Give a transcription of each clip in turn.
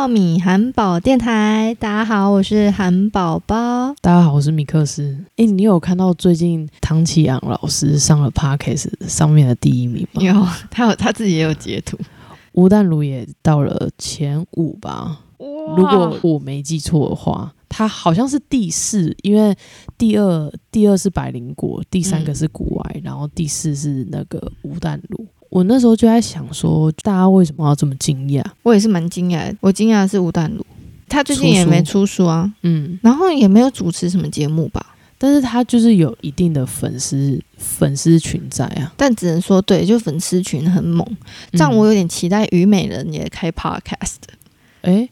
到米韩宝电台，大家好，我是韩宝宝。大家好，我是米克斯。哎，你有看到最近唐启阳老师上了 Podcast 上面的第一名吗？有，他有他自己也有截图。吴淡如也到了前五吧？如果我没记错的话，他好像是第四，因为第二第二是百灵果，第三个是古外，然后第四是那个吴淡如。我那时候就在想说，大家为什么要这么惊讶？我也是蛮惊讶的。我惊讶的是吴淡如，他最近也没出书啊，嗯，然后也没有主持什么节目吧。但是他就是有一定的粉丝粉丝群在啊。但只能说，对，就粉丝群很猛。这样我有点期待虞美人也开 podcast。哎，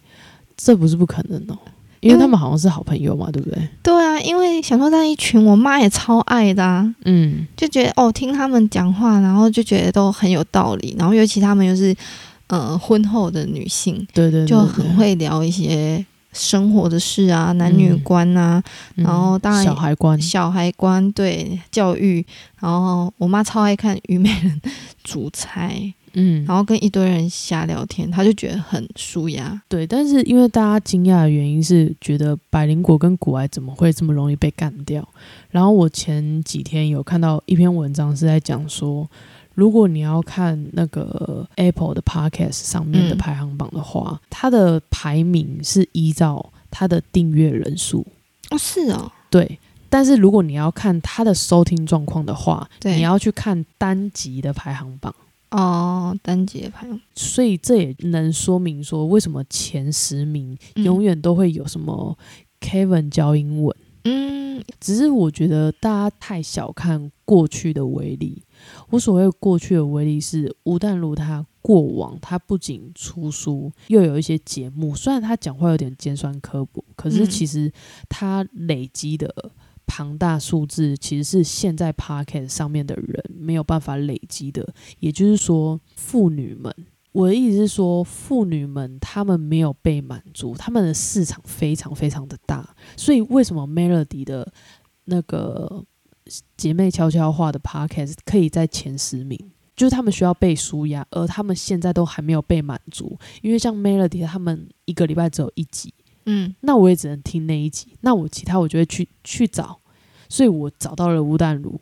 这不是不可能哦。因为他们好像是好朋友嘛，对不对？对啊，因为想说那一群，我妈也超爱的啊，嗯，就觉得哦，听他们讲话，然后就觉得都很有道理，然后尤其他们又是呃婚后的女性，对对，就很会聊一些生活的事啊，男女观啊，然后当然小孩观，小孩观对教育，然后我妈超爱看《虞美人》煮菜。嗯，然后跟一堆人瞎聊天，他就觉得很舒压。对，但是因为大家惊讶的原因是觉得百灵果跟古埃怎么会这么容易被干掉？然后我前几天有看到一篇文章是在讲说，如果你要看那个 Apple 的 Podcast 上面的排行榜的话，它的排名是依照它的订阅人数。哦，是哦，对。但是如果你要看它的收听状况的话，你要去看单集的排行榜。哦，单节排，所以这也能说明说，为什么前十名永远都会有什么 Kevin 教英文。嗯，只是我觉得大家太小看过去的威力。我所谓过去的威力是吴淡如他过往，他不仅出书，又有一些节目。虽然他讲话有点尖酸刻薄，可是其实他累积的。庞大数字其实是现在 Pocket 上面的人没有办法累积的，也就是说，妇女们，我的意思是说，妇女们她们没有被满足，她们的市场非常非常的大，所以为什么 Melody 的那个姐妹悄悄话的 Pocket 可以在前十名，就是他们需要被舒压，而他们现在都还没有被满足，因为像 Melody 他们一个礼拜只有一集。嗯，那我也只能听那一集，那我其他我就会去去找，所以我找到了吴淡如，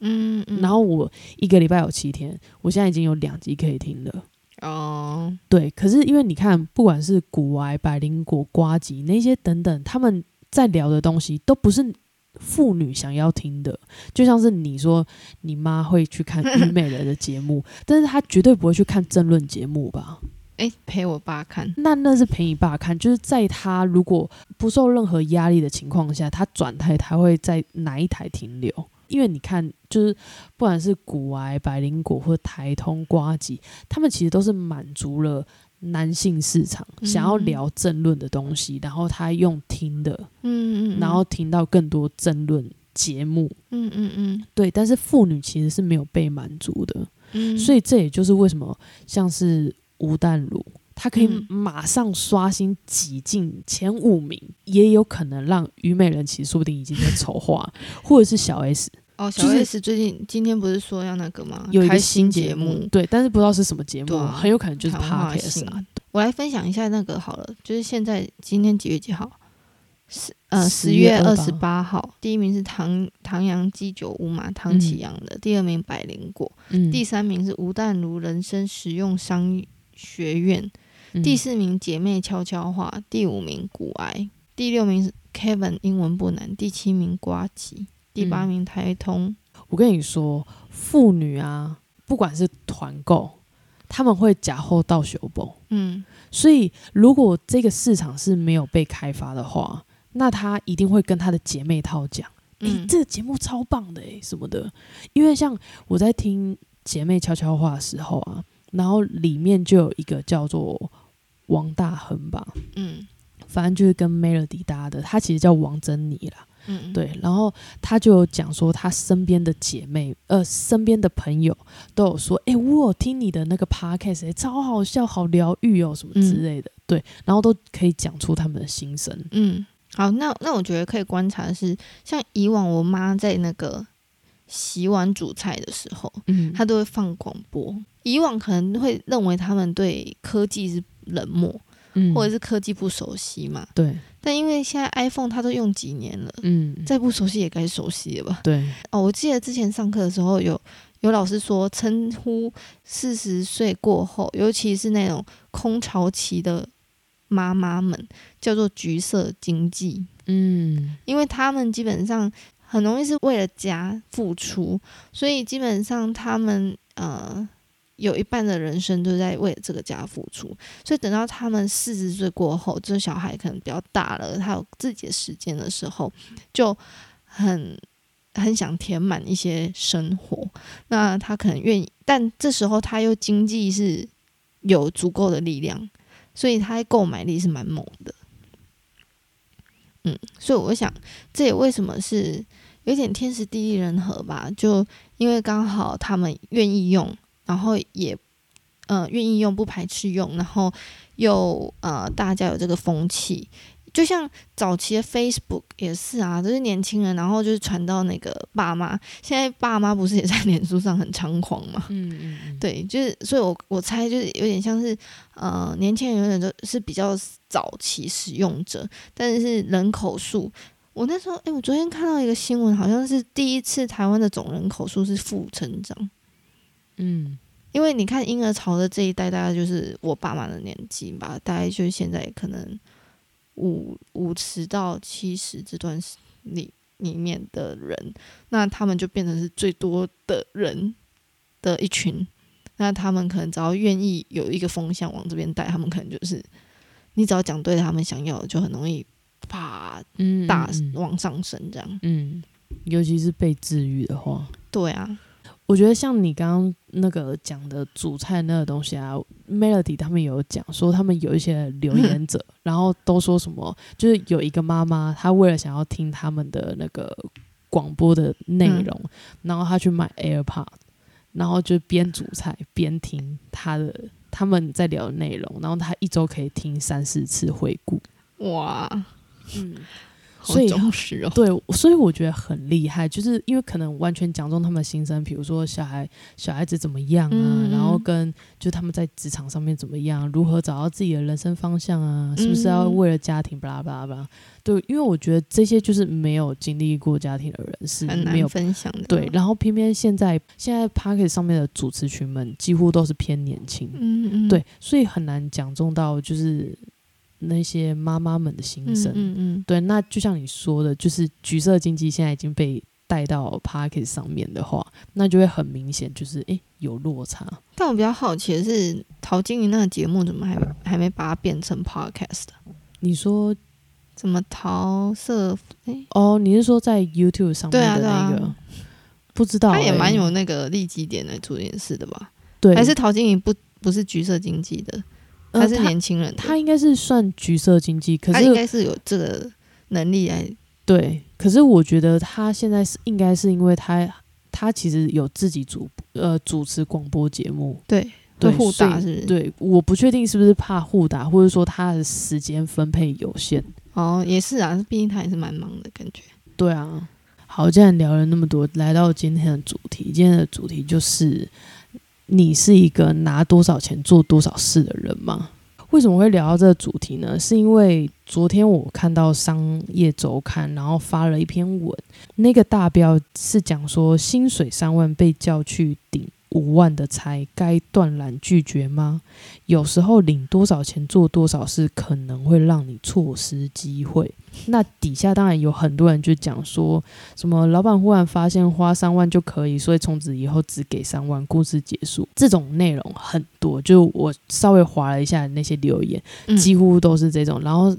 嗯，然后我一个礼拜有七天，我现在已经有两集可以听了。哦，对，可是因为你看，不管是古癌、百灵果、瓜吉那些等等，他们在聊的东西都不是妇女想要听的，就像是你说你妈会去看虞美人的节目，但是她绝对不会去看争论节目吧？哎，陪我爸看，那那是陪你爸看，就是在他如果不受任何压力的情况下，他转台他会在哪一台停留？因为你看，就是不管是古癌、百灵果或台通瓜吉，他们其实都是满足了男性市场想要聊争论的东西，然后他用听的，嗯嗯，然后听到更多争论节目，嗯嗯嗯，对，但是妇女其实是没有被满足的，嗯，所以这也就是为什么像是。吴淡如，他可以马上刷新挤进前五名，也有可能让虞美人其实说不定已经在筹划，或者是小 S 哦，小 S 最近今天不是说要那个吗？有一个新节目，对，但是不知道是什么节目，很有可能就是 Podcast 啊。我来分享一下那个好了，就是现在今天几月几号？十呃十月二十八号，第一名是唐唐阳鸡酒屋嘛，唐启阳的，第二名百灵果，第三名是吴淡如人生实用商。学院第四名姐妹悄悄话，第五名古癌，第六名是 Kevin 英文不难，第七名瓜吉，第八名台通。我跟你说，妇女啊，不管是团购，他们会假后到修补。嗯，所以如果这个市场是没有被开发的话，那他一定会跟他的姐妹套讲：“诶，这个节目超棒的诶，什么的。”因为像我在听姐妹悄悄话的时候啊。然后里面就有一个叫做王大亨吧，嗯，反正就是跟 Melody 搭的，他其实叫王珍妮啦，嗯，对。然后他就有讲说，他身边的姐妹，呃，身边的朋友都有说，哎，我有听你的那个 podcast，超好笑，好疗愈哦，什么之类的，对。然后都可以讲出他们的心声，嗯，好，那那我觉得可以观察的是，像以往我妈在那个洗碗煮菜的时候，嗯，她都会放广播。以往可能会认为他们对科技是冷漠，嗯，或者是科技不熟悉嘛。对，但因为现在 iPhone 它都用几年了，嗯，再不熟悉也该熟悉了吧？对，哦，我记得之前上课的时候有有老师说，称呼四十岁过后，尤其是那种空巢期的妈妈们，叫做橘色经济，嗯。因为他们基本上很容易是为了家付出，所以基本上他们呃有一半的人生都在为这个家付出，所以等到他们四十岁过后，这小孩可能比较大了，他有自己的时间的时候，就很很想填满一些生活，那他可能愿意，但这时候他又经济是有足够的力量，所以他的购买力是蛮猛的。嗯，所以我想，这也为什么是有点天时地利人和吧？就因为刚好他们愿意用，然后也呃愿意用，不排斥用，然后又呃大家有这个风气，就像早期的 Facebook 也是啊，都是年轻人，然后就是传到那个爸妈，现在爸妈不是也在脸书上很猖狂嘛？嗯嗯嗯，对，就是，所以我我猜就是有点像是，呃，年轻人有点都是比较早期使用者，但是人口数，我那时候，诶，我昨天看到一个新闻，好像是第一次台湾的总人口数是负成长，嗯因为你看婴儿潮的这一代，大概就是我爸妈的年纪吧，大概就是现在可能五五十到七十这段里里面的人，那他们就变成是最多的人的一群。那他们可能只要愿意有一个风向往这边带，他们可能就是你只要讲对他们想要的，就很容易啪嗯，大往上升这样。嗯，尤其是被治愈的话，对啊，我觉得像你刚刚那个讲的煮菜那个东西啊，Melody 他们有讲说，他们有一些留言者，然后都说什么，就是有一个妈妈，她为了想要听他们的那个广播的内容，然后她去买 AirPod，然后就边煮菜边听他的他们在聊的内容，然后她一周可以听三四次回顾。哇，嗯，好所以忠实哦。对，所以我觉得很厉害，就是因为可能完全讲中他们的心声，比如说小孩小孩子怎么样啊，嗯然后跟就他们在职场上面怎么样，如何找到自己的人生方向啊，是不是要嗯为了家庭巴拉巴拉巴拉？对，因为我觉得这些就是没有经历过家庭的人是很没有难分享的。对，，然后偏偏现在现在 p a r k e t 上面的主持群们几乎都是偏年轻，嗯嗯，对，所以很难讲中到就是那些妈妈们的心嗯声。嗯嗯，对，那就像你说的，就是橘色经济现在已经被带到 p a r k e t 上面的话，那就会很明显，就是诶有落差。但我比较好奇的是，陶晶莹那个节目怎么还还没把它变成 podcast？你说怎么桃色？诶，哦，你是说在 YouTube 上面的那个？不知道、他也蛮有那个利基点来做这件事的吧？对，还是陶晶莹不不是橘色经济的，呃他是年轻人的，他应该是算橘色经济，可他应该是有这个能力来，对，可是我觉得他现在是应该是因为他他其实有自己主呃主持广播节目，对，对互打是？对，我不确定是不是怕互打，或者说他的时间分配有限。哦，也是啊，毕竟他也是蛮忙的感觉。对啊，好，既然聊了那么多，来到今天的主题，今天的主题就是你是一个拿多少钱做多少事的人吗？为什么会聊到这个主题呢？是因为昨天我看到商业周刊，然后发了一篇文，那个大标是讲说薪水三万被叫去顶五万的财，该断然拒绝吗？有时候领多少钱做多少事，可能会让你错失机会。那底下当然有很多人就讲说什么老板忽然发现花三万就可以，所以从此以后只给三万，故事结束。这种内容很多，就我稍微划了一下那些留言，嗯几乎都是这种，然后。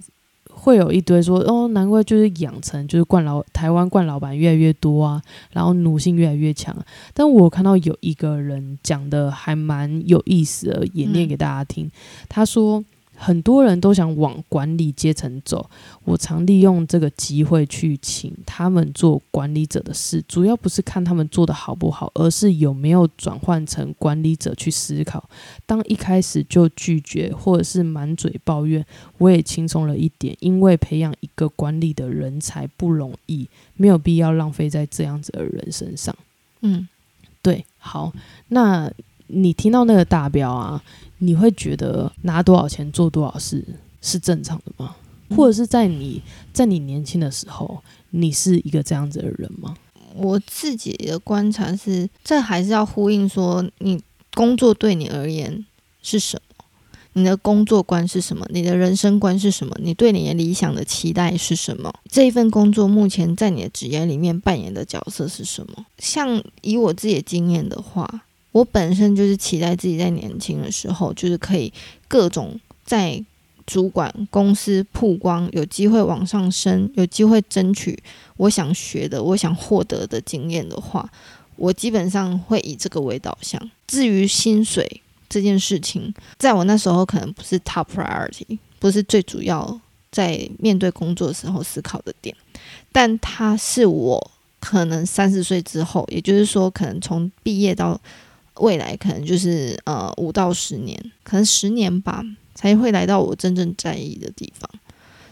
会有一堆说哦，难怪就是养成就是惯老台湾惯老板越来越多啊，然后奴性越来越强。但我看到有一个人讲的还蛮有意思的，也念嗯给大家听。他说很多人都想往管理阶层走，我常利用这个机会去请他们做管理者的事，主要不是看他们做的好不好，而是有没有转换成管理者去思考。当一开始就拒绝或者是满嘴抱怨，我也轻松了一点，因为培养一个管理的人才不容易，没有必要浪费在这样子的人身上。嗯，对，好，那你听到那个大标啊，你会觉得拿多少钱做多少事是正常的吗？或者是在你在你年轻的时候，你是一个这样子的人吗？我自己的观察是，这还是要呼应说，你工作对你而言是什么？你的工作观是什么？你的人生观是什么？你对你的理想的期待是什么？这一份工作目前在你的职业里面扮演的角色是什么？像以我自己的经验的话，我本身就是期待自己在年轻的时候，就是可以各种在。主管公司曝光，有机会往上升，有机会争取我想学的、我想获得的经验的话，我基本上会以这个为导向。至于薪水这件事情，在我那时候可能不是 top priority，不是最主要在面对工作的时候思考的点，但它是我可能三十岁之后，也就是说，可能从毕业到未来，可能就是呃五到十年，可能十年吧。才会来到我真正在意的地方，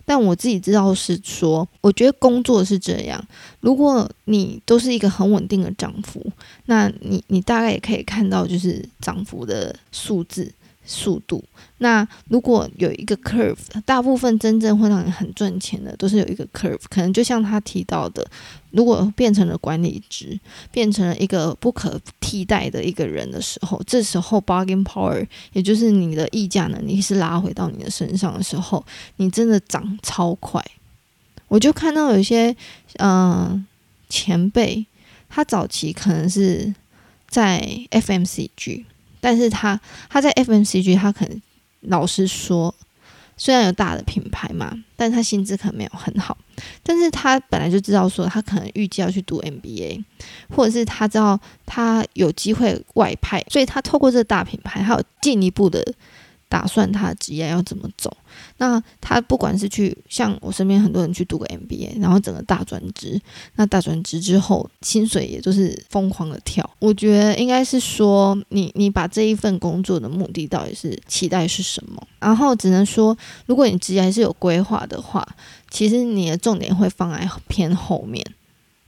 但我自己知道是说，我觉得工作是这样。如果你都是一个很稳定的涨幅，那你你大概也可以看到就是涨幅的数字。速度。那如果有一个 curve，大部分真正会让你很赚钱的，都是有一个 curve。可能就像他提到的，如果变成了管理职，变成了一个不可替代的一个人的时候，这时候 bargain power，也就是你的议价能力是拉回到你的身上的时候，你真的涨超快。我就看到有些嗯前辈，他早期可能是在 FMCG。但是他他在 FMCG，他可能老实说，虽然有大的品牌嘛，但他薪资可能没有很好。但是他本来就知道说，他可能预计要去读 MBA，或者是他知道他有机会外派，所以他透过这个大品牌，还有进一步的。打算他的职业要怎么走？那他不管是去像我身边很多人去读个 MBA，然后整个大转职，那大转职之后薪水也就是疯狂的跳。我觉得应该是说，你你把这一份工作的目的到底是期待是什么？然后只能说，如果你职业还是有规划的话，其实你的重点会放在偏后面。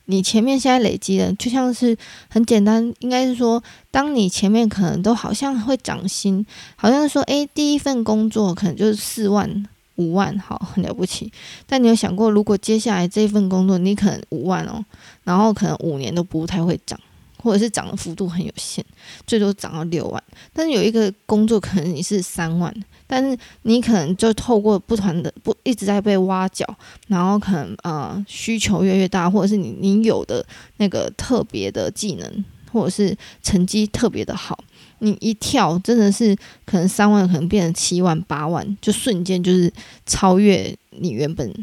你前面现在累积的，就像是很简单，应该是说，当你前面可能都好像会涨薪，好像是说，诶，第一份工作可能就是四万、五万，好，很了不起。但你有想过，如果接下来这一份工作你可能五万哦，然后可能五年都不太会涨。或者是涨的幅度很有限，最多涨到六万。但是有一个工作可能你是三万，但是你可能就透过不团的不一直在被挖角，然后可能呃需求越来越大，或者是你你有的那个特别的技能，或者是成绩特别的好，你一跳真的是可能三万可能变成七万八万，就瞬间就是超越你原本。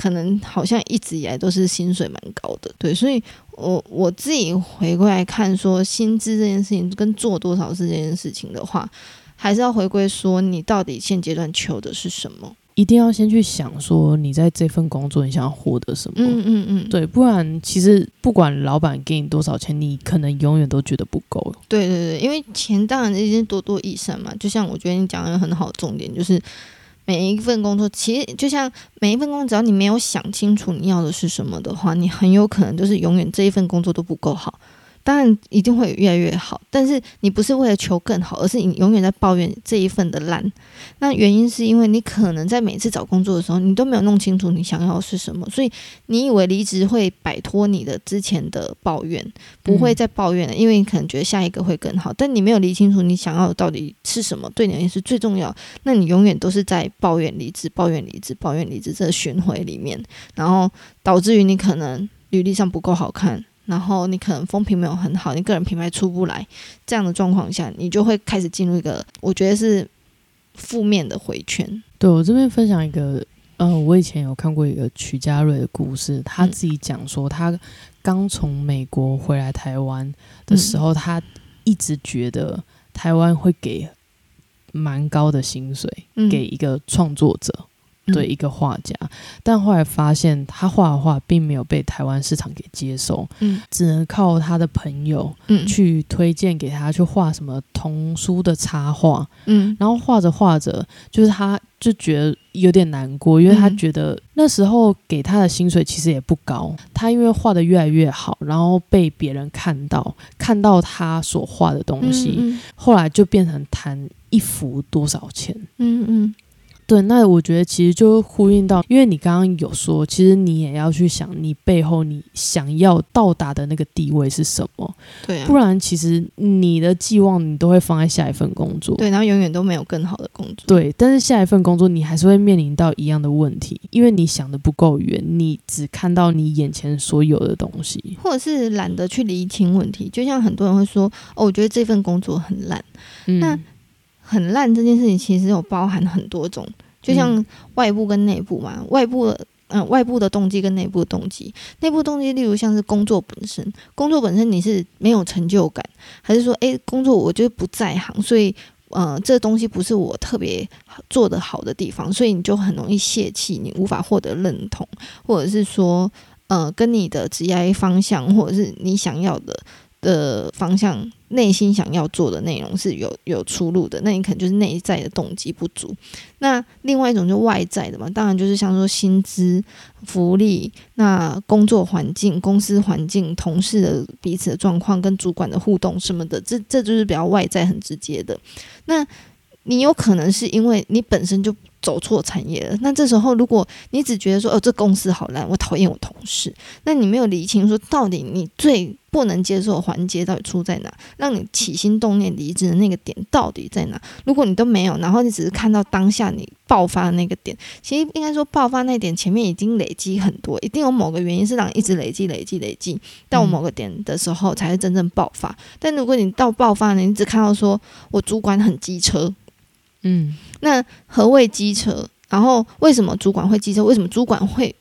可能好像一直以来都是薪水蛮高的，对，所以我我自己回过来看，说薪资这件事情跟做多少是这件事情的话，还是要回归说你到底现阶段求的是什么？一定要先去想说你在这份工作你想要获得什么？嗯嗯嗯，对，不然其实不管老板给你多少钱，你可能永远都觉得不够。对对对，因为钱当然已经多多益善嘛，就像我觉得你讲的很好重点就是。每一份工作，其实就像每一份工作，只要你没有想清楚你要的是什么的话，你很有可能就是永远这一份工作都不够好。当然一定会越来越好，但是你不是为了求更好，而是你永远在抱怨这一份的烂。那原因是因为你可能在每次找工作的时候，你都没有弄清楚你想要的是什么，所以你以为离职会摆脱你的之前的抱怨，不会再抱怨了，因为你可能觉得下一个会更好。但你没有理清楚你想要的到底是什么，对你而言是最重要。那你永远都是在抱怨离职、抱怨离职、抱怨离职这个循环里面，然后导致于你可能履历上不够好看。然后你可能风评没有很好，你个人品牌出不来，这样的状况下，你就会开始进入一个我觉得是负面的回圈。对我这边分享一个，呃，我以前有看过一个曲家瑞的故事，他自己讲说，他刚从美国回来台湾的时候，他一直觉得台湾会给蛮高的薪水给一个创作者。对一个画家，但后来发现他画的画并没有被台湾市场给接受，嗯，只能靠他的朋友，嗯，去推荐给他去画什么童书的插画，嗯，然后画着画着，就是他就觉得有点难过，因为他觉得那时候给他的薪水其实也不高，他因为画的越来越好，然后被别人看到，看到他所画的东西，后来就变成谈一幅多少钱，嗯嗯。对，那我觉得其实就呼应到，因为你刚刚有说，其实你也要去想，你背后你想要到达的那个地位是什么。对啊，不然其实你的寄望你都会放在下一份工作。对，然后永远都没有更好的工作。对，但是下一份工作你还是会面临到一样的问题，因为你想的不够远，你只看到你眼前所有的东西，或者是懒得去厘清问题。就像很多人会说：“哦，我觉得这份工作很烂。”那很烂这件事情其实有包含很多种，就像外部跟内部嘛，外部的嗯外部的动机跟内部的动机，内部动机例如像是工作本身，工作本身你是没有成就感，还是说诶工作我就不在行，所以呃这东西不是我特别做的好的地方，所以你就很容易泄气，你无法获得认同，或者是说呃跟你的职业方向或者是你想要的。的方向，内心想要做的内容是有有出路的，那你可能就是内在的动机不足。那另外一种就外在的嘛，当然就是像说薪资、福利、那工作环境、公司环境、同事的彼此的状况跟主管的互动什么的，这这就是比较外在很直接的。那你有可能是因为你本身就。走错产业了，那这时候如果你只觉得说哦这公司好烂，我讨厌我同事，那你没有理清说到底你最不能接受的环节到底出在哪，让你起心动念离职的那个点到底在哪？如果你都没有，然后你只是看到当下你爆发的那个点，其实应该说爆发那点前面已经累积很多，一定有某个原因是让你一直累积累积累积到某个点的时候才是真正爆发。但如果你到爆发呢，你只看到说我主管很机车。嗯，那何谓机车？然后为什么主管会机车？为什么主管会？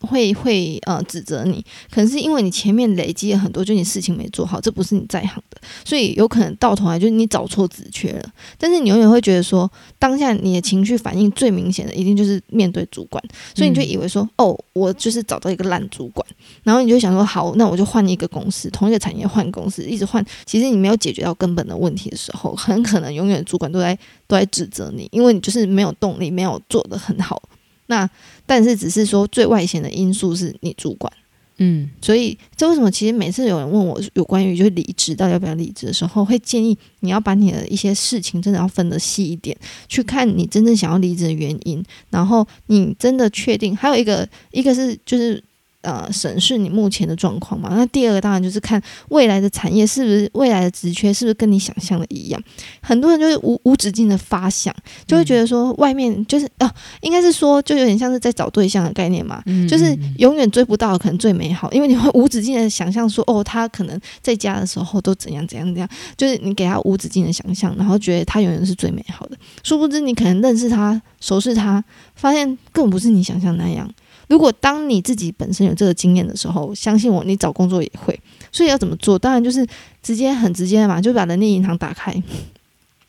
会会呃指责你，可能是因为你前面累积了很多，就你事情没做好，这不是你在行的，所以有可能到头来就是你找错职缺了。但是你永远会觉得说，当下你的情绪反应最明显的一定就是面对主管，所以你就以为说，哦，我就是找到一个烂主管，然后你就想说，好，那我就换一个公司，同一个产业换公司，一直换。其实你没有解决到根本的问题的时候，很可能永远主管都在都在指责你，因为你就是没有动力，没有做得很好。那但是只是说最外显的因素是你主管，嗯，所以这为什么其实每次有人问我有关于就是离职到底要不要离职的时候，会建议你要把你的一些事情真的要分得细一点，去看你真正想要离职的原因，然后你真的确定还有一个一个是就是。呃，审视你目前的状况嘛。那第二个当然就是看未来的产业是不是未来的职缺是不是跟你想象的一样。很多人就是无无止境的发想，就会觉得说外面就是哦，应该是说就有点像是在找对象的概念嘛，就是永远追不到可能最美好，因为你会无止境的想象说哦，他可能在家的时候都怎样怎样怎样，就是你给他无止境的想象，然后觉得他永远是最美好的。殊不知你可能认识他、熟识他，发现根本不是你想象那样。如果当你自己本身有这个经验的时候，相信我，你找工作也会。所以要怎么做？当然就是直接很直接的嘛，就把人力银行打开，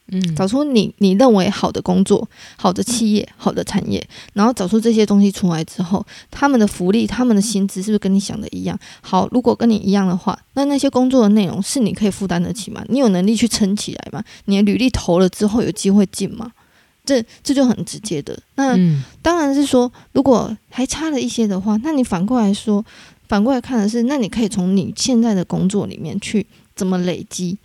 嗯，找出你你认为好的工作、好的企业、好的产业，然后找出这些东西出来之后，他们的福利、他们的薪资是不是跟你想的一样？好，如果跟你一样的话，那那些工作的内容是你可以负担得起吗？你有能力去撑起来吗？你的履历投了之后有机会进吗？这这就很直接的，那当然是说，如果还差了一些的话，那你反过来说，反过来看的是，那你可以从你现在的工作里面去怎么累积。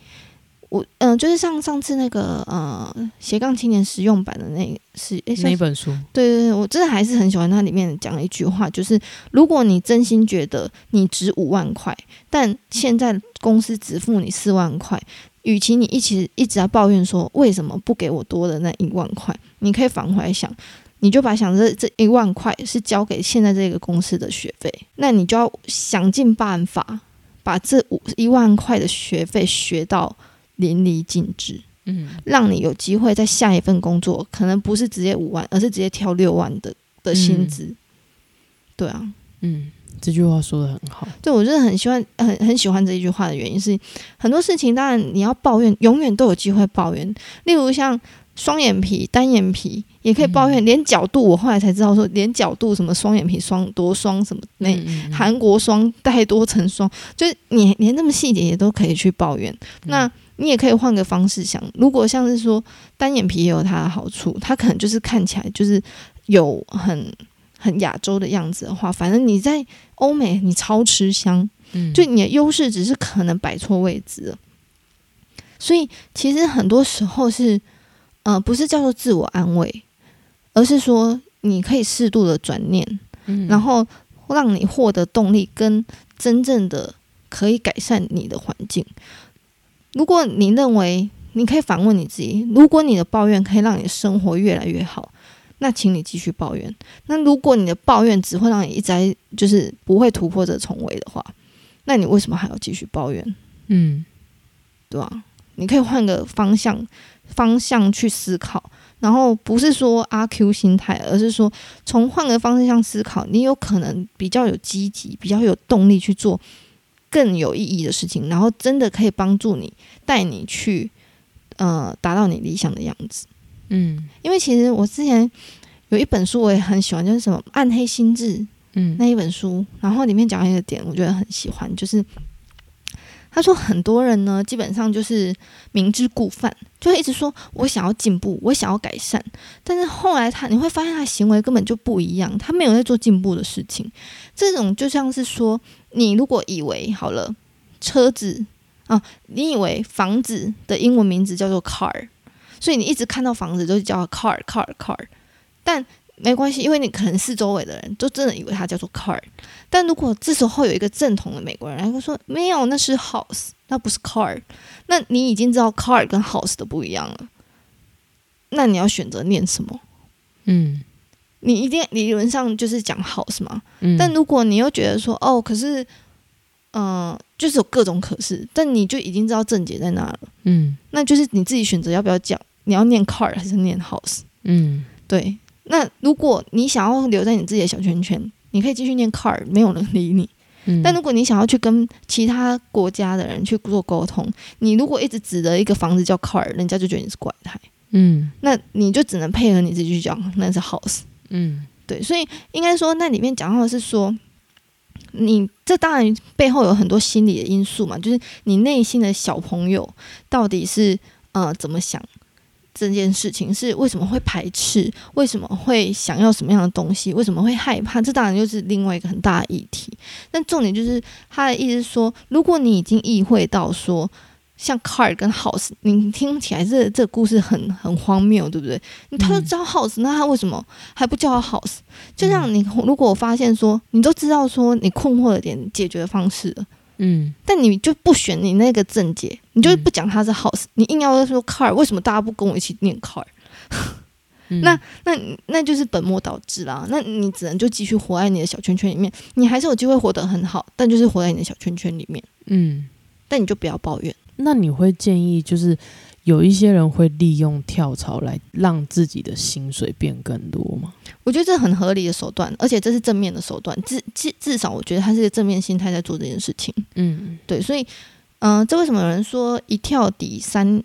我嗯，就是像上次那个呃斜杠青年实用版的那是那本书，对对对，我真的还是很喜欢它里面讲了一句话，就是如果你真心觉得你值五万块，但现在公司只付你四万块。与其你一起一直在抱怨说为什么不给我多的那一万块，你可以反回来想，你就把想着这一万块是交给现在这个公司的学费，那你就要想尽办法把这五一万块的学费学到淋漓尽致，嗯，让你有机会在下一份工作可能不是直接五万，而是直接挑六万的的薪资，对啊，嗯。这句话说的很好，对我真的很喜欢，很很喜欢这一句话的原因是，很多事情当然你要抱怨，永远都有机会抱怨。例如像双眼皮、单眼皮也可以抱怨，连角度我后来才知道说，连角度什么双眼皮双多双什么那韩国双带多层双，就是你连那么细节也都可以去抱怨。那你也可以换个方式想，如果像是说单眼皮也有它的好处，它可能就是看起来就是有很。很亚洲的样子的话，反正你在欧美你超吃香，嗯，就你的优势只是可能摆错位置了。所以其实很多时候是，呃，不是叫做自我安慰，而是说你可以适度的转念，嗯然后让你获得动力，跟真正的可以改善你的环境。如果你认为你可以反问你自己，如果你的抱怨可以让你的生活越来越好，那请你继续抱怨。那如果你的抱怨只会让你一直就是不会突破这重围的话，那你为什么还要继续抱怨？嗯对吧、你可以换个方向方向去思考，然后不是说阿 Q 心态，而是说从换个方向思考，你有可能比较有积极、比较有动力去做更有意义的事情，然后真的可以帮助你带你去呃达到你理想的样子。嗯因为其实我之前有一本书我也很喜欢，就是什么《暗黑心智》嗯那一本书，然后里面讲一个点，我觉得很喜欢，就是他说很多人呢，基本上就是明知故犯，就会一直说我想要进步，我想要改善，但是后来他你会发现他行为根本就不一样，他没有在做进步的事情。这种就像是说，你如果以为好了车子啊，你以为房子的英文名字叫做 car，所以你一直看到房子都叫 car car car，但没关系，因为你可能是周围的人都真的以为它叫做 car，但如果这时候有一个正统的美国人，他会说没有，那是 house，那不是 car，那你已经知道 car 跟 house 的不一样了，那你要选择念什么？嗯。你一定理论上就是讲 house 嘛，嗯，但如果你又觉得说哦，可是，嗯、就是有各种可是，但你就已经知道症结在哪了，嗯。那就是你自己选择要不要讲，你要念 car 还是念 house。嗯。对，那如果你想要留在你自己的小圈圈，你可以继续念 car，没有人理你。嗯，但如果你想要去跟其他国家的人去做沟通，你如果一直指着一个房子叫 car，人家就觉得你是怪胎，嗯那你就只能配合你自己去讲那是 house。嗯对，所以应该说那里面讲到的是说，你这当然背后有很多心理的因素嘛，就是你内心的小朋友到底是呃怎么想这件事情，是为什么会排斥，为什么会想要什么样的东西，为什么会害怕，这当然就是另外一个很大的议题。但重点就是他的意思是说，如果你已经意会到说。像 car 跟 house，你听起来这这个故事很很荒谬，对不对？你他都知道 house，、那他为什么还不叫他 house？就像你，如果我发现说你都知道说你困惑的点解决方式了，嗯但你就不选你那个正解，你就不讲它是 house，、你硬要说 car，为什么大家不跟我一起念 car？嗯那那那就是本末倒置啦。那你只能就继续活在你的小圈圈里面，你还是有机会活得很好，但就是活在你的小圈圈里面，嗯，但你就不要抱怨。那你会建议就是有一些人会利用跳槽来让自己的薪水变更多吗？我觉得这很合理的手段，而且这是正面的手段，至至至少我觉得他是一个正面心态在做这件事情。嗯对，所以，嗯、这为什么有人说一跳抵三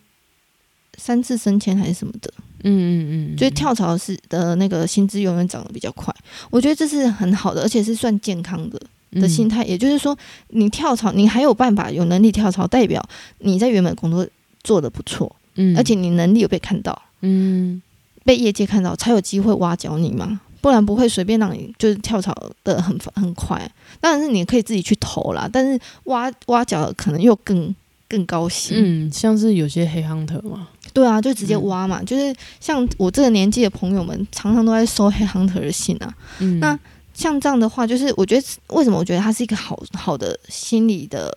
三次升迁还是什么的？嗯嗯嗯，就是跳槽是的那个薪资永远涨得比较快。我觉得这是很好的，而且是算健康的的心态。也就是说，你跳槽，你还有办法有能力跳槽，代表你在原本工作做的不错，嗯，而且你能力有被看到，嗯被业界看到，才有机会挖角你嘛。不然不会随便让你就是跳槽的很很快。当然是你可以自己去投啦，但是挖挖角可能又更更高薪。嗯，像是有些黑 hunter 嘛，对啊，就直接挖嘛，就是像我这个年纪的朋友们，常常都在收黑 hunter 的信啊。嗯，那像这样的话，就是我觉得为什么我觉得它是一个好好的心理的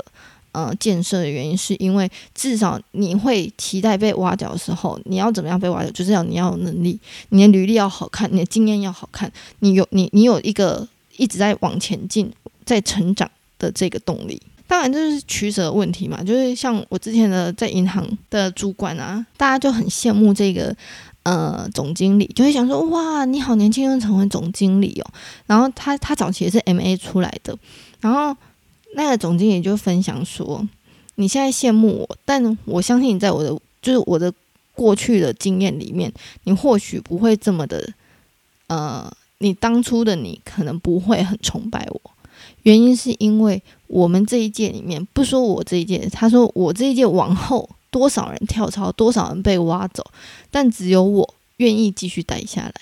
呃建设的原因，是因为至少你会期待被挖角的时候，你要怎么样被挖角，就是要你要有能力，你的履历要好看，你的经验要好看，你有你你有一个一直在往前进、在成长的这个动力。当然，这是取舍问题嘛。就是像我之前的在银行的主管啊，大家就很羡慕这个呃总经理，就会想说哇，你好年轻就成为总经理哦。然后他他早期也是 M A 出来的，然后那个总经理就分享说，你现在羡慕我，但我相信你在我的就是我的过去的经验里面，你或许不会这么的呃，你当初的你可能不会很崇拜我。原因是因为我们这一届里面，不说我这一届，他说我这一届往后多少人跳槽，多少人被挖走，但只有我愿意继续待下来，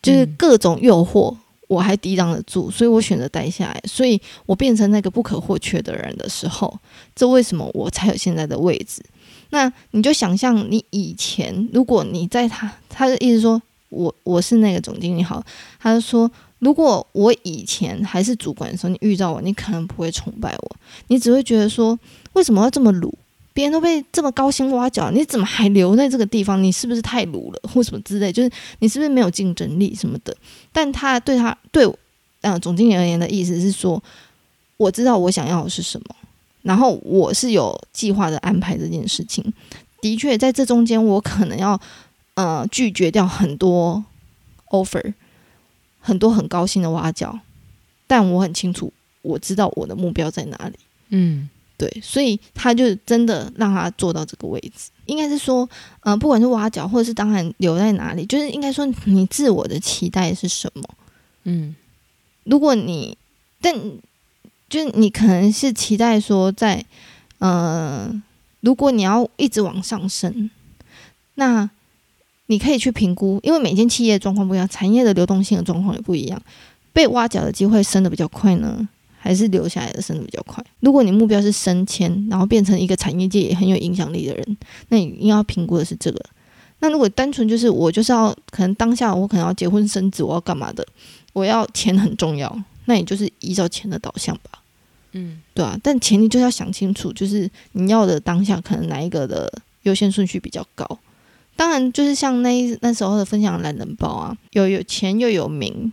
就是嗯各种诱惑我还抵挡得住，所以我选择待下来，所以我变成那个不可或缺的人的时候，这为什么我才有现在的位置？那你就想象你以前，如果你在他他的意思说，我我是那个总经理好，他就说，如果我以前还是主管的时候，你遇到我，你可能不会崇拜我，你只会觉得说，为什么要这么鲁？别人都被这么高薪挖角，你怎么还留在这个地方？你是不是太鲁了，或什么之类？就是你是不是没有竞争力什么的？但他对他对呃总经理而言的意思是说，我知道我想要的是什么，然后我是有计划的安排这件事情。的确，在这中间，我可能要呃拒绝掉很多 offer，很多很高薪的挖角，但我很清楚，我知道我的目标在哪里。嗯。对，所以他就真的让他做到这个位置，应该是说，呃，不管是挖角或者是当然留在哪里，就是应该说你自我的期待是什么？嗯，如果你，但就是你可能是期待说，在呃，如果你要一直往上升，那你可以去评估，因为每间企业状况不一样，产业的流动性的状况也不一样，被挖角的机会升的比较快呢。还是留下来的升的比较快。如果你目标是升迁，然后变成一个产业界也很有影响力的人，那你应该要评估的是这个。那如果单纯就是我就是要可能当下我可能要结婚生子，我要干嘛的？我要钱很重要，那你就是依照钱的导向吧。嗯，对啊。但前提就是要想清楚，就是你要的当下可能哪一个的优先顺序比较高。当然，就是像那那时候的分享懒人包啊，有有钱又有名。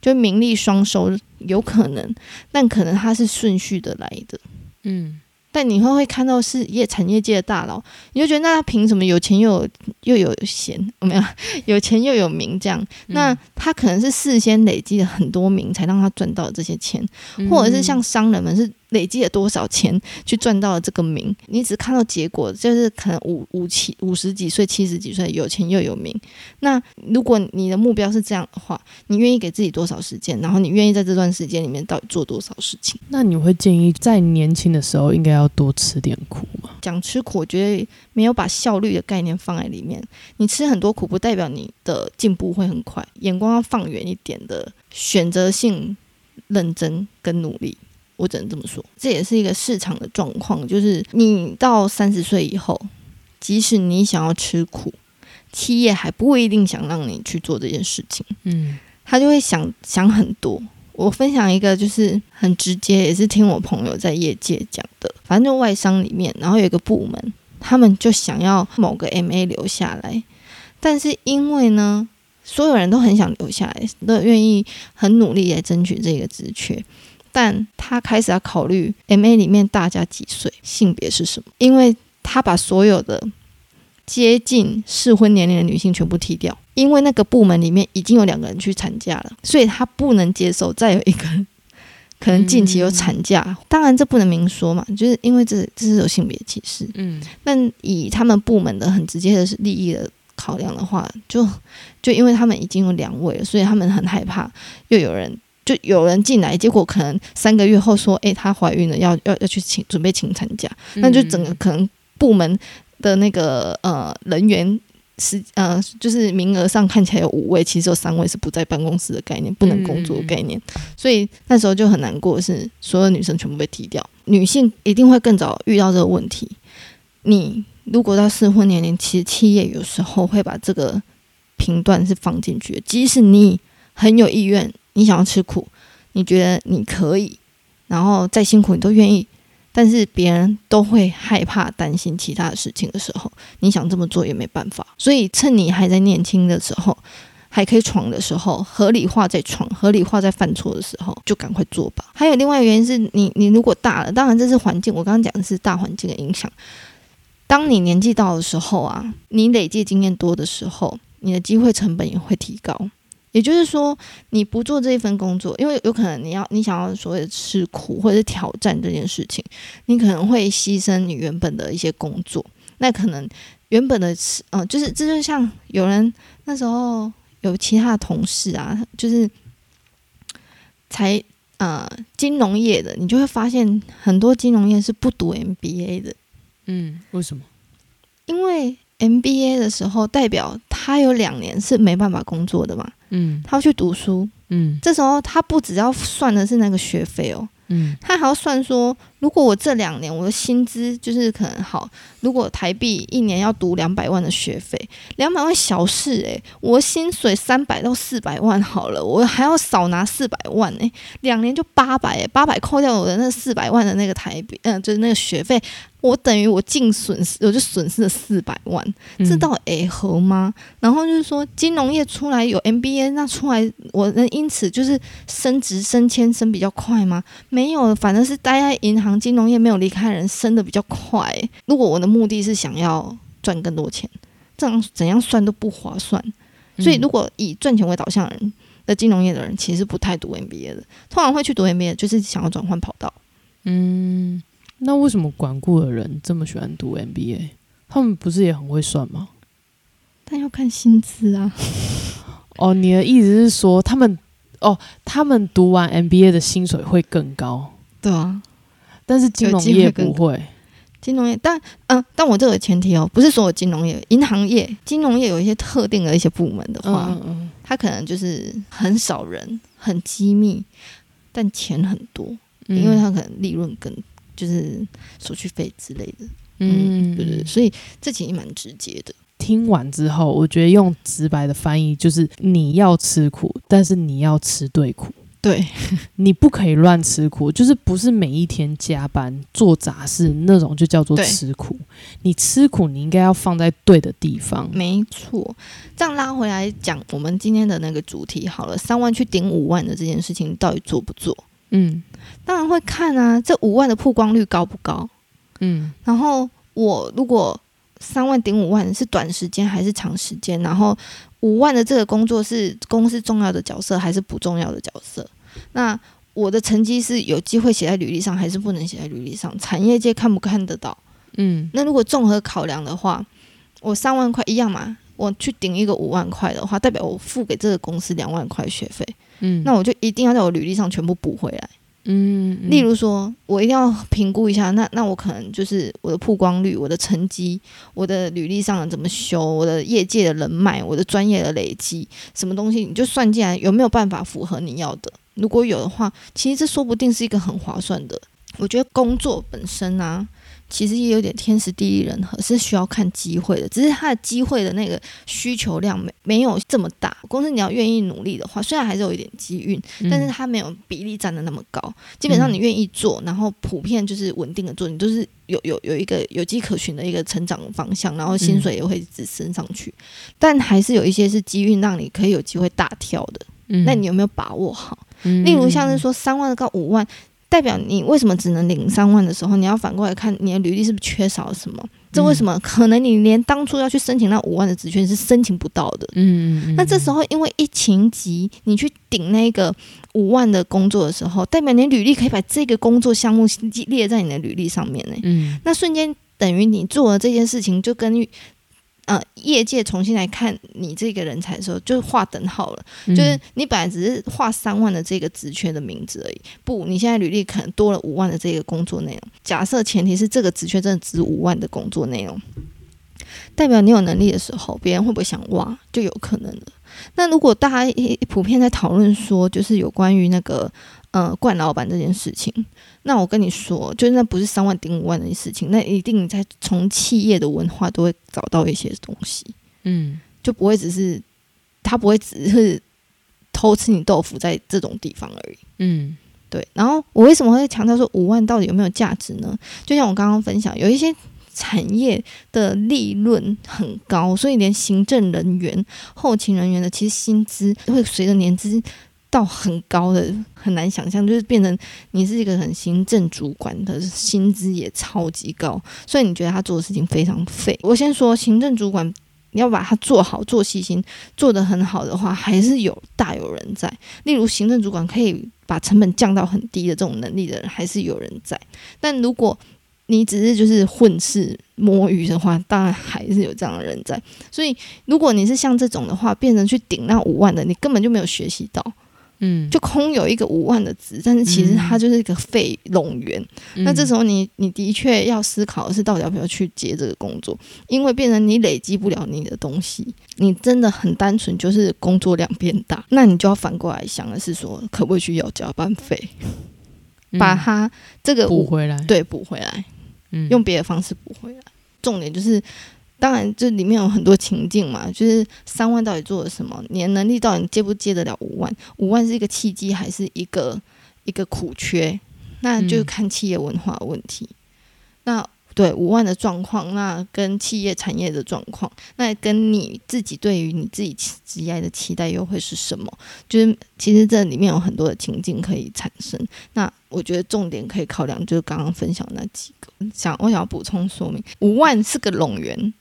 就名利双收有可能，但可能它是顺序的来的，嗯。但你会会看到是业产业界的大佬，你就觉得那他凭什么有钱又有又有闲？没有 有钱又有名这样？那他可能是事先累积了很多名，才让他赚到这些钱，或者是像商人们是。累积了多少钱去赚到了这个名？你只看到结果，就是可能五五七五十几岁、七十几岁有钱又有名。那如果你的目标是这样的话，你愿意给自己多少时间？然后你愿意在这段时间里面到底做多少事情？那你会建议在年轻的时候应该要多吃点苦吗？讲吃苦，我觉得没有把效率的概念放在里面。你吃很多苦，不代表你的进步会很快。眼光要放远一点的，选择性认真跟努力。我只能这么说，这也是一个市场的状况，就是你到三十岁以后，即使你想要吃苦，企业还不一定想让你去做这件事情。嗯，他就会想想很多。我分享一个，就是很直接，也是听我朋友在业界讲的。反正就外商里面，然后有一个部门，他们就想要某个 MA 留下来，但是因为呢，所有人都很想留下来，都愿意很努力来争取这个职缺。但他开始要考虑 M A 里面大家几岁，性别是什么？因为他把所有的接近适婚年龄的女性全部踢掉，因为那个部门里面已经有两个人去产假了，所以他不能接受再有一个 可能近期有产假。当然这不能明说嘛，就是因为这这是有性别歧视。嗯，但以他们部门的很直接的是利益的考量的话，就就因为他们已经有两位了，所以他们很害怕又有人。就有人进来，结果可能三个月后说：“哎，她怀孕了，要要要去请准备请产假。”那就整个可能部门的那个呃人员是呃就是名额上看起来有五位，其实有三位是不在办公室的概念，不能工作的概念。所以那时候就很难过，是所有女生全部被踢掉，女性一定会更早遇到这个问题。你如果到适婚年龄，其实企业有时候会把这个频段是放进去，即使你很有意愿。你想要吃苦，你觉得你可以，然后再辛苦你都愿意，但是别人都会害怕、担心其他的事情的时候，你想这么做也没办法。所以趁你还在年轻的时候，还可以闯的时候，合理化在闯，合理化在犯错的时候，就赶快做吧。还有另外一个原因是你，你如果大了，当然这是环境，我刚刚讲的是大环境的影响。当你年纪到的时候啊，你累积经验多的时候，你的机会成本也会提高。也就是说，你不做这一份工作，因为有可能你要你想要所谓的吃苦或者是挑战这件事情，你可能会牺牲你原本的一些工作。那可能原本的吃，嗯，就是这就像有人那时候有其他的同事啊，就是才呃金融业的，你就会发现很多金融业是不读 MBA 的。嗯，为什么？因为 MBA 的时候，代表他有两年是没办法工作的嘛。嗯，他要去读书，嗯，这时候他不只要算的是那个学费哦，嗯，他还要算说，如果我这两年我的薪资就是可能好，如果台币一年要读两百万的学费，两百万小事诶、我薪水三百到四百万好了，我还要少拿四百万诶、两年就八百诶，八百扣掉我的那四百万的那个台币，嗯、就是那个学费，我等于我净损失，我就损失了四百万，这嗯到底合吗？然后就是说，金融业出来有 MBA，那出来我能因此就是升职升迁升比较快吗？没有，反正是待在银行金融业没有离开人升的比较快。如果我的目的是想要赚更多钱，这样怎样算都不划算。所以，如果以赚钱为导向的人的金融业的人，其实不太读 MBA 的，通常会去读 MBA，就是想要转换跑道。嗯，那为什么管顾的人这么喜欢读 MBA？他们不是也很会算吗？但要看薪资啊，哦，你的意思是说他们哦，他们读完 MBA 的薪水会更高，对啊，但是金融业不会。金融业，但嗯、但我这个前提哦，不是所有金融业，银行业、金融业有一些特定的一些部门的话，嗯嗯它可能就是很少人、很机密，但钱很多，嗯，因为它可能利润更就是手续费之类的，嗯，对对对，所以这其实蛮直接的。听完之后，我觉得用直白的翻译就是你要吃苦，但是你要吃对苦。对，你不可以乱吃苦，就是不是每一天加班做杂事那种就叫做吃苦。你吃苦，你应该要放在对的地方。没错。这样拉回来讲，我们今天的那个主题好了，三万去顶五万的这件事情，到底做不做？嗯当然会看啊，这五万的曝光率高不高？嗯然后我如果三万顶五万是短时间还是长时间？然后五万的这个工作是公司重要的角色还是不重要的角色？那我的成绩是有机会写在履历上还是不能写在履历上？产业界看不看得到？嗯那如果综合考量的话，我三万块一样嘛，我去顶一个五万块的话，代表我付给这个公司两万块学费，嗯，那我就一定要在我履历上全部补回来。嗯，例如说，我一定要评估一下，那那我可能就是我的曝光率、我的成绩、我的履历上怎么修、我的业界的人脉、我的专业的累积，什么东西你就算进来，有没有办法符合你要的？如果有的话，其实这说不定是一个很划算的。我觉得工作本身啊，其实也有点天时地利人和，是需要看机会的。只是它的机会的那个需求量没没有这么大。公司你要愿意努力的话，虽然还是有一点机运，但是它没有比例占的那么高。基本上你愿意做，然后普遍就是稳定的做，你都是有有有一个有迹可循的一个成长方向，然后薪水也会一直升上去。但还是有一些是机运让你可以有机会大跳的，嗯那你有没有把握好？嗯例如像是说三万到五万，代表你为什么只能领三万的时候，你要反过来看你的履历是不是缺少了什么？这为什么可能你连当初要去申请那五万的职权是申请不到的？嗯嗯，那这时候因为疫情急，你去顶那个五万的工作的时候，代表你履历可以把这个工作项目列在你的履历上面呢。嗯那瞬间等于你做了这件事情，就跟呃业界重新来看你这个人才的时候，就划等号了。嗯就是你本来只是画三万的这个职缺的名字而已，不，你现在履历可能多了五万的这个工作内容。假设前提是这个职缺真的值五万的工作内容，代表你有能力的时候，别人会不会想挖，就有可能了。那如果大家普遍在讨论说，就是有关于那个呃冠老板这件事情，那我跟你说，就是那不是三万顶五万的事情，那一定你在从企业的文化都会找到一些东西。嗯就不会只是他不会只是偷吃你豆腐在这种地方而已。嗯对，然后我为什么会强调说五万到底有没有价值呢？就像我刚刚分享，有一些产业的利润很高，所以连行政人员、后勤人员的其实薪资会随着年资到很高的，很难想象，就是变成你是一个很行政主管的薪资也超级高，所以你觉得他做的事情非常废。我先说行政主管。你要把它做好、做细心、做得很好的话，还是有大有人在。例如，行政主管可以把成本降到很低的这种能力的人，还是有人在。但如果你只是就是混世摸鱼的话，当然还是有这样的人在。所以，如果你是像这种的话，变成去顶那五万的，你根本就没有学习到，嗯，就空有一个五万的值，但是其实它就是一个废冗员。那这时候你你的确要思考的是，到底要不要去接这个工作，因为变成你累积不了你的东西，你真的很单纯就是工作量变大，那你就要反过来想的是说，可不可以去要加班费？把它这个补回来，对补回来，嗯，用别的方式补回来。重点就是，当然这里面有很多情境嘛，就是三万到底做了什么？你的能力到底接不接得了五万？五万是一个契机还是一个一个苦缺？那就是看企业文化问题。那对五万的状况，那跟企业产业的状况，那跟你自己对于你自己职业的期待又会是什么？就是其实这里面有很多的情境可以产生。那我觉得重点可以考量，就是刚刚分享那几个。想我想要补充说明，五万是个拢元，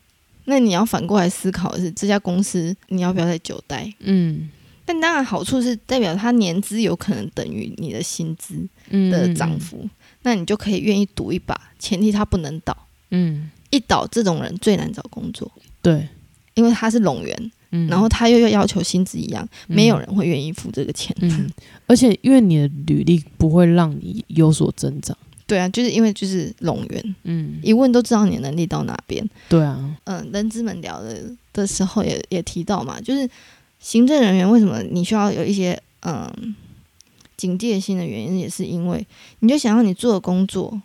那你要反过来思考的是，这家公司你要不要再久待？嗯。但当然好处是代表他年资有可能等于你的薪资的涨幅。那你就可以愿意赌一把，前提他不能倒。嗯，一倒这种人最难找工作。对，因为他是拢员，嗯，然后他又要要求薪资一样，没有人会愿意付这个钱。嗯，而且因为你的履历不会让你有所增长。对啊，就是因为就是龙源，嗯，一问都知道你的能力到哪边。对啊，嗯，人资们聊的的时候也也提到嘛，就是行政人员为什么你需要有一些嗯。警戒心的原因也是因为，你就想要你做的工作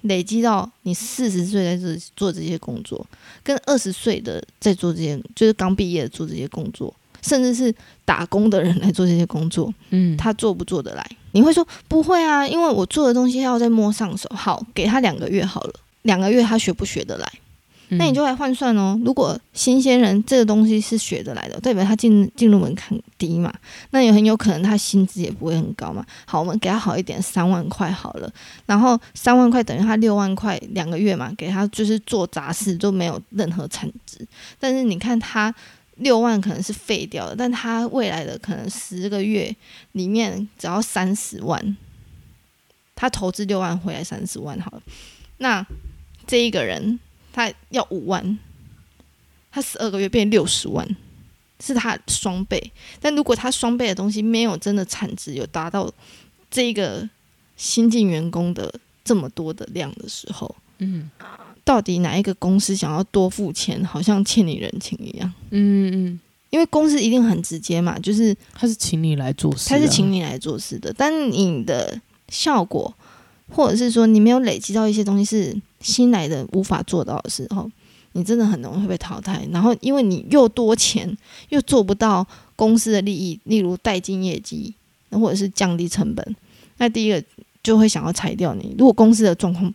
累积到你四十岁在这做这些工作，跟二十岁的在做这些，就是刚毕业做这些工作，甚至是打工的人来做这些工作，嗯，他做不做得来？你会说不会啊，因为我做的东西要再摸上手。好，给他两个月好了，两个月他学不学得来？那你就来换算哦。如果新鲜人这个东西是学得来的，代表他进进入门槛低嘛，那也很有可能他薪资也不会很高嘛。好，我们给他好一点，三万块好了。然后三万块等于他六万块两个月嘛，给他就是做杂事都没有任何产值。但是你看他六万可能是废掉的，但他未来的可能十个月里面只要三十万，他投资六万回来三十万好了。那这一个人。他要五万，他十二个月变六十万，是他双倍。但如果他双倍的东西没有真的产值有达到这个新进员工的这么多的量的时候，嗯，到底哪一个公司想要多付钱，好像欠你人情一样？嗯嗯，因为公司一定很直接嘛，就是他是请你来做事，他是请你来做事的，但你的效果。或者是说你没有累积到一些东西是新来的无法做到的时候，你真的很容易会被淘汰。然后因为你又多钱又做不到公司的利益，例如带进业绩，或者是降低成本，那第一个就会想要裁掉你。如果公司的状况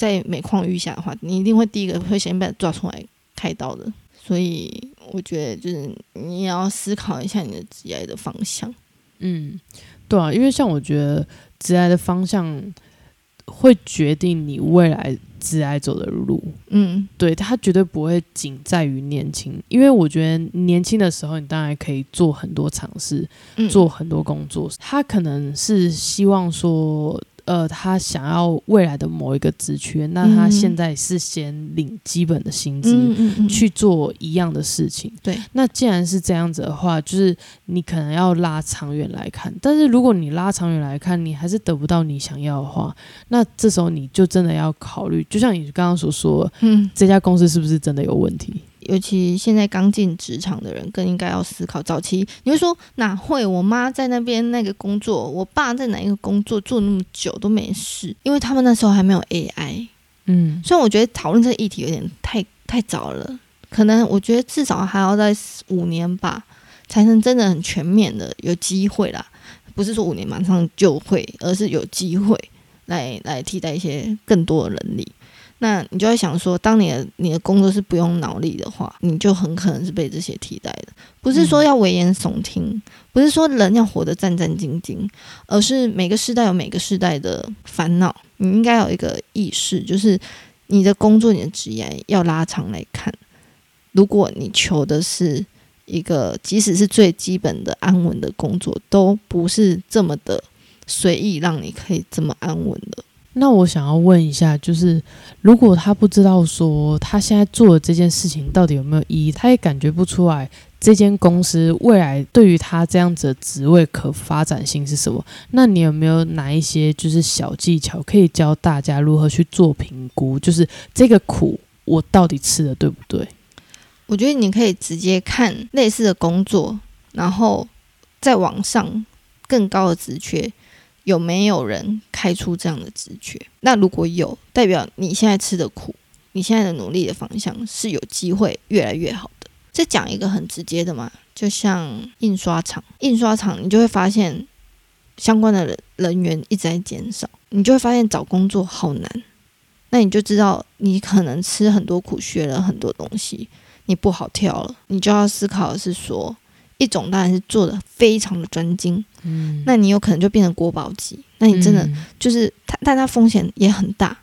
在每况愈下的话，你一定会第一个会先被抓出来开刀的。所以我觉得就是你也要思考一下你的职业的方向。嗯，对啊，因为像我觉得职业的方向。会决定你未来职业走的路，嗯，对他绝对不会仅在于年轻，因为我觉得年轻的时候你当然可以做很多尝试，做很多工作，他可能是希望说。呃，他想要未来的某一个职缺，那他现在是先领基本的薪资去做一样的事情。对，那既然是这样子的话，就是你可能要拉长远来看。但是如果你拉长远来看，你还是得不到你想要的话，那这时候你就真的要考虑，就像你刚刚所说，嗯，这家公司是不是真的有问题？尤其现在刚进职场的人，更应该要思考。早期你会说哪会？我妈在那边那个工作，我爸在哪一个工作做那么久都没事，因为他们那时候还没有 AI。嗯，虽然我觉得讨论这个议题有点太太早了，可能我觉得至少还要在五年吧，才能真的很全面的有机会啦。不是说五年马上就会，而是有机会来来替代一些更多的能力。那你就会想说，当你的你的工作是不用脑力的话，你就很可能是被这些替代的。不是说要危言耸听，不是说人要活得战战兢兢，而是每个时代有每个时代的烦恼。你应该有一个意识，就是你的工作、你的职业要拉长来看。如果你求的是一个，即使是最基本的安稳的工作，都不是这么的随意，让你可以这么安稳的。那我想要问一下，就是如果他不知道说他现在做的这件事情到底有没有意义，他也感觉不出来这间公司未来对于他这样子的职位可发展性是什么？那你有没有哪一些就是小技巧可以教大家如何去做评估？就是这个苦我到底吃的对不对？我觉得你可以直接看类似的工作，然后在网上更高的职缺。有没有人开出这样的直觉？那如果有，代表你现在吃的苦，你现在的努力的方向是有机会越来越好的。再讲一个很直接的嘛，就像印刷厂，印刷厂你就会发现相关的人人员一直在减少，你就会发现找工作好难。那你就知道你可能吃很多苦，学了很多东西，你不好跳了。你就要思考的是说，一种当然是做的非常的专精，嗯，那你有可能就变成国宝级。那你真的就是它，但它风险也很大，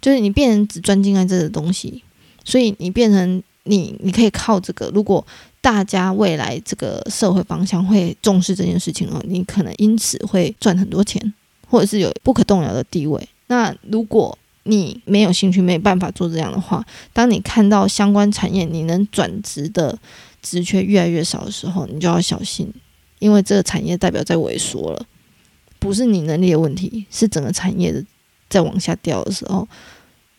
就是你变成只专精在这个东西，所以你变成你，你可以靠这个。如果大家未来这个社会方向会重视这件事情哦，你可能因此会赚很多钱，或者是有不可动摇的地位。那如果你没有兴趣，没办法做这样的话，当你看到相关产业你能转职的职缺越来越少的时候，你就要小心，因为这个产业代表在萎缩了，不是你能力的问题，是整个产业的在往下掉的时候，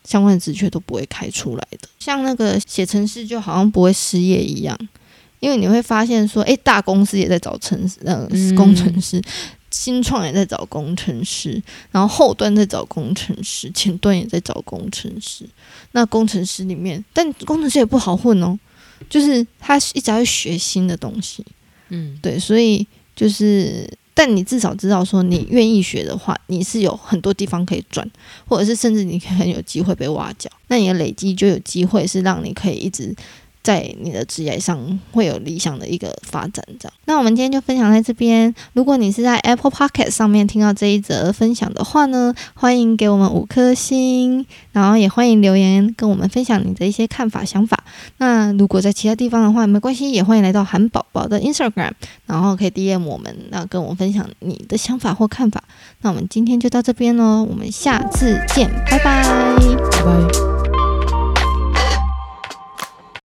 相关的职缺都不会开出来的。像那个写程式就好像不会失业一样，因为你会发现说，诶，大公司也在找程呃工程师。新创也在找工程师，然后后端在找工程师，前端也在找工程师。那工程师里面，但工程师也不好混哦，就是他一直要学新的东西。嗯，对，所以就是，但你至少知道说，你愿意学的话，你是有很多地方可以转，或者是甚至你很有机会被挖角。那你的累积就有机会是让你可以一直。在你的职业上会有理想的一个发展，这样。那我们今天就分享在这边。如果你是在 Apple Pocket 上面听到这一则分享的话呢，欢迎给我们五颗星，然后也欢迎留言跟我们分享你的一些看法、想法。那如果在其他地方的话，没关系，也欢迎来到韩宝宝的 Instagram，然后可以 DM 我们，那跟我们分享你的想法或看法。那我们今天就到这边喽，我们下次见，拜拜，拜拜。